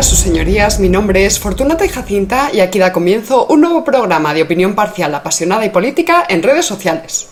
Sus señorías. Mi nombre es Fortunata y Jacinta y aquí da comienzo un nuevo programa de opinión parcial, apasionada y política en redes sociales.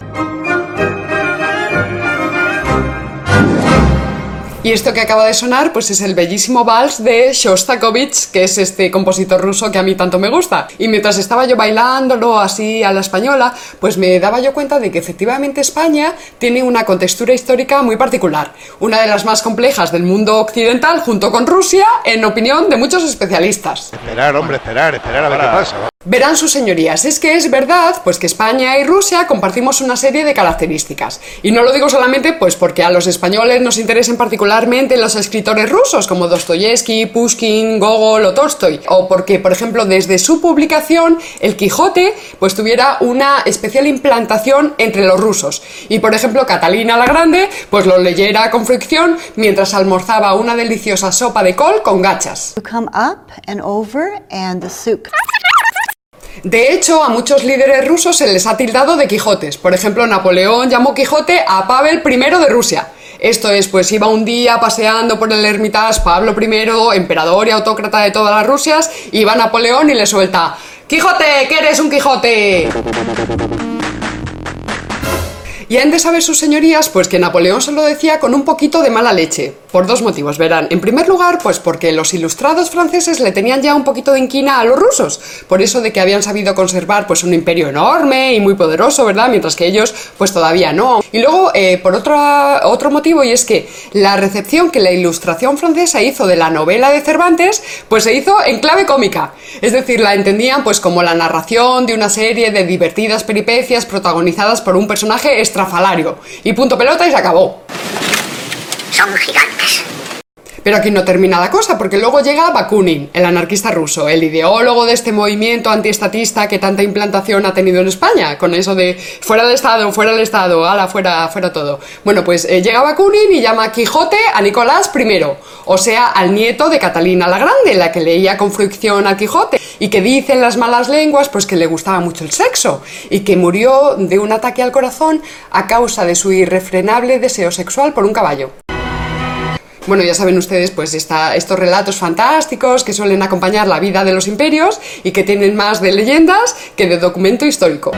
Y esto que acaba de sonar, pues es el bellísimo vals de Shostakovich, que es este compositor ruso que a mí tanto me gusta. Y mientras estaba yo bailándolo así a la española, pues me daba yo cuenta de que efectivamente España tiene una contextura histórica muy particular, una de las más complejas del mundo occidental, junto con Rusia, en opinión de muchos especialistas. Esperar, hombre, esperar, esperar a ver qué pasa. Verán sus señorías, es que es verdad pues que España y Rusia compartimos una serie de características. Y no lo digo solamente pues porque a los españoles nos interesen particularmente los escritores rusos como Dostoyevsky, Pushkin, Gogol o Tolstoy, o porque por ejemplo desde su publicación El Quijote pues tuviera una especial implantación entre los rusos. Y por ejemplo Catalina la Grande pues lo leyera con fricción mientras almorzaba una deliciosa sopa de col con gachas. Come up and over and the. De hecho, a muchos líderes rusos se les ha tildado de Quijotes. Por ejemplo, Napoleón llamó Quijote a Pavel I de Rusia. Esto es, pues iba un día paseando por el Hermitage Pablo I, emperador y autócrata de todas las Rusias, y va Napoleón y le suelta ¡Quijote, que eres un Quijote! Y han de saber sus señorías, pues que Napoleón se lo decía con un poquito de mala leche. Por dos motivos, verán. En primer lugar, pues porque los ilustrados franceses le tenían ya un poquito de inquina a los rusos. Por eso de que habían sabido conservar pues un imperio enorme y muy poderoso, ¿verdad? Mientras que ellos pues todavía no. Y luego, eh, por otro, otro motivo, y es que la recepción que la ilustración francesa hizo de la novela de Cervantes, pues se hizo en clave cómica. Es decir, la entendían pues como la narración de una serie de divertidas peripecias protagonizadas por un personaje extraordinario falario Y punto pelota y se acabó. Son gigantes. Pero aquí no termina la cosa, porque luego llega Bakunin, el anarquista ruso, el ideólogo de este movimiento antiestatista que tanta implantación ha tenido en España, con eso de fuera del Estado, fuera del Estado, ala, fuera, fuera todo. Bueno, pues eh, llega Bakunin y llama Quijote a Nicolás I, o sea, al nieto de Catalina la Grande, la que leía con fricción a Quijote, y que dicen las malas lenguas pues que le gustaba mucho el sexo, y que murió de un ataque al corazón a causa de su irrefrenable deseo sexual por un caballo. Bueno, ya saben ustedes, pues está, estos relatos fantásticos que suelen acompañar la vida de los imperios y que tienen más de leyendas que de documento histórico.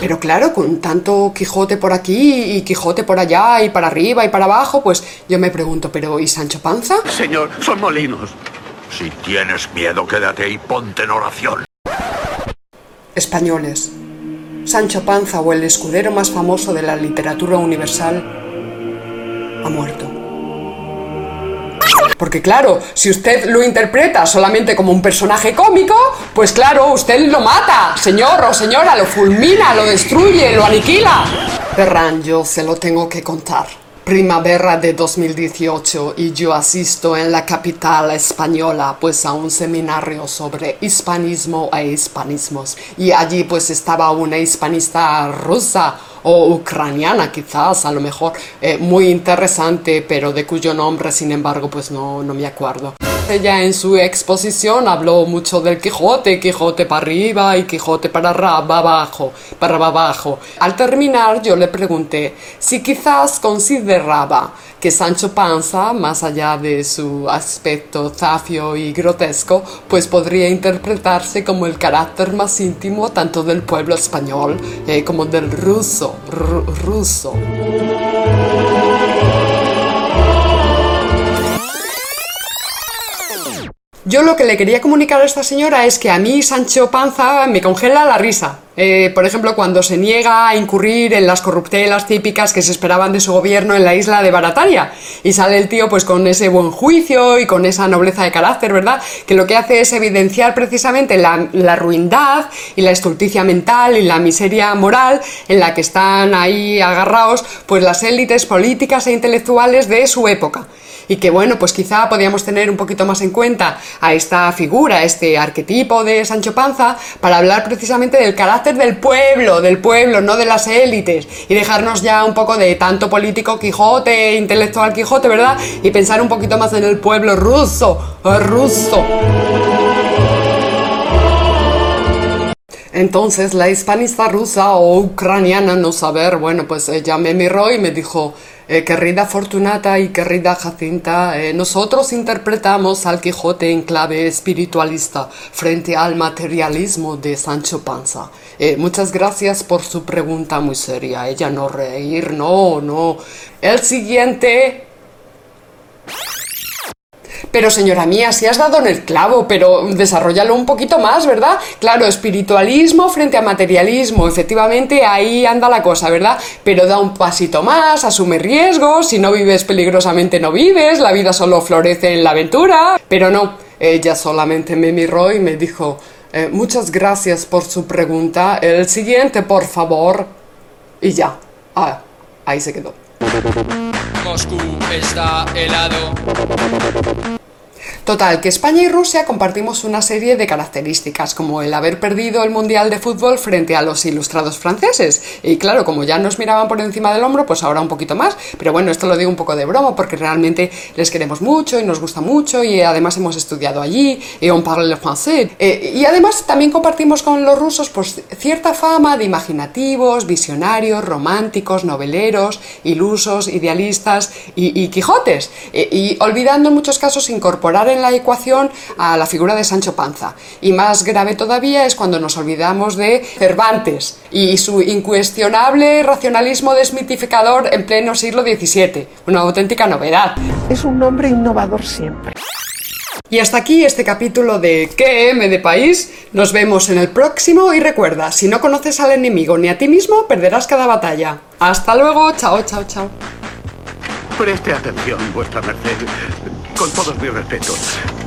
Pero claro, con tanto Quijote por aquí y Quijote por allá y para arriba y para abajo, pues yo me pregunto, ¿pero y Sancho Panza? Señor, son molinos. Si tienes miedo, quédate y ponte en oración. Españoles. Sancho Panza o el escudero más famoso de la literatura universal ha muerto. Porque claro, si usted lo interpreta solamente como un personaje cómico, pues claro, usted lo mata, señor o señora, lo fulmina, lo destruye, lo aniquila. Ferran, yo se lo tengo que contar primavera de 2018 y yo asisto en la capital española pues a un seminario sobre hispanismo e hispanismos y allí pues estaba una hispanista rusa o ucraniana quizás a lo mejor eh, muy interesante pero de cuyo nombre sin embargo pues no, no me acuerdo. Ella en su exposición habló mucho del Quijote, Quijote para arriba y Quijote para abajo, para abajo. Al terminar yo le pregunté si quizás consideraba que Sancho Panza, más allá de su aspecto zafio y grotesco, pues podría interpretarse como el carácter más íntimo tanto del pueblo español eh, como del ruso, ruso. Yo lo que le quería comunicar a esta señora es que a mí Sancho Panza me congela la risa. Eh, por ejemplo, cuando se niega a incurrir en las corruptelas típicas que se esperaban de su gobierno en la isla de Barataria. Y sale el tío pues con ese buen juicio y con esa nobleza de carácter, ¿verdad? Que lo que hace es evidenciar precisamente la, la ruindad y la estulticia mental y la miseria moral en la que están ahí agarrados pues las élites políticas e intelectuales de su época y que bueno, pues quizá podíamos tener un poquito más en cuenta a esta figura, este arquetipo de Sancho Panza, para hablar precisamente del carácter del pueblo, del pueblo, no de las élites, y dejarnos ya un poco de tanto político Quijote, intelectual Quijote, ¿verdad? Y pensar un poquito más en el pueblo ruso, ruso. Entonces la hispanista rusa o ucraniana, no saber, bueno, pues ella me miró y me dijo, eh, querida Fortunata y querida Jacinta, eh, nosotros interpretamos al Quijote en clave espiritualista frente al materialismo de Sancho Panza. Eh, muchas gracias por su pregunta muy seria. Ella no reír, no, no. El siguiente pero señora mía, si has dado en el clavo, pero desarrollalo un poquito más, ¿verdad? Claro, espiritualismo frente a materialismo, efectivamente ahí anda la cosa, ¿verdad? Pero da un pasito más, asume riesgos, si no vives peligrosamente no vives, la vida solo florece en la aventura, pero no, ella solamente me miró y me dijo, eh, muchas gracias por su pregunta, el siguiente, por favor, y ya, ah, ahí se quedó. Moscú está helado. Total, que España y Rusia compartimos una serie de características, como el haber perdido el Mundial de Fútbol frente a los ilustrados franceses. Y claro, como ya nos miraban por encima del hombro, pues ahora un poquito más. Pero bueno, esto lo digo un poco de broma, porque realmente les queremos mucho y nos gusta mucho, y además hemos estudiado allí, y on parle le français. Eh, y además también compartimos con los rusos pues, cierta fama de imaginativos, visionarios, románticos, noveleros, ilusos, idealistas y, Quijotes. Eh, y olvidando en muchos casos incorporar en la ecuación a la figura de Sancho Panza. Y más grave todavía es cuando nos olvidamos de Cervantes y su incuestionable racionalismo desmitificador en pleno siglo XVII. Una auténtica novedad. Es un nombre innovador siempre. Y hasta aquí este capítulo de ¿Qué M de país? Nos vemos en el próximo y recuerda, si no conoces al enemigo ni a ti mismo, perderás cada batalla. Hasta luego, chao, chao, chao. Preste atención, vuestra merced con todos mis respetos,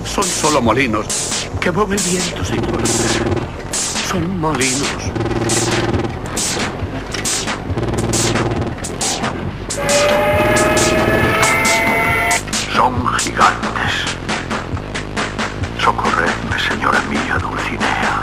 son solo molinos que mueve el viento, señor. Son molinos. Son gigantes. Socorredme, señora mía Dulcinea.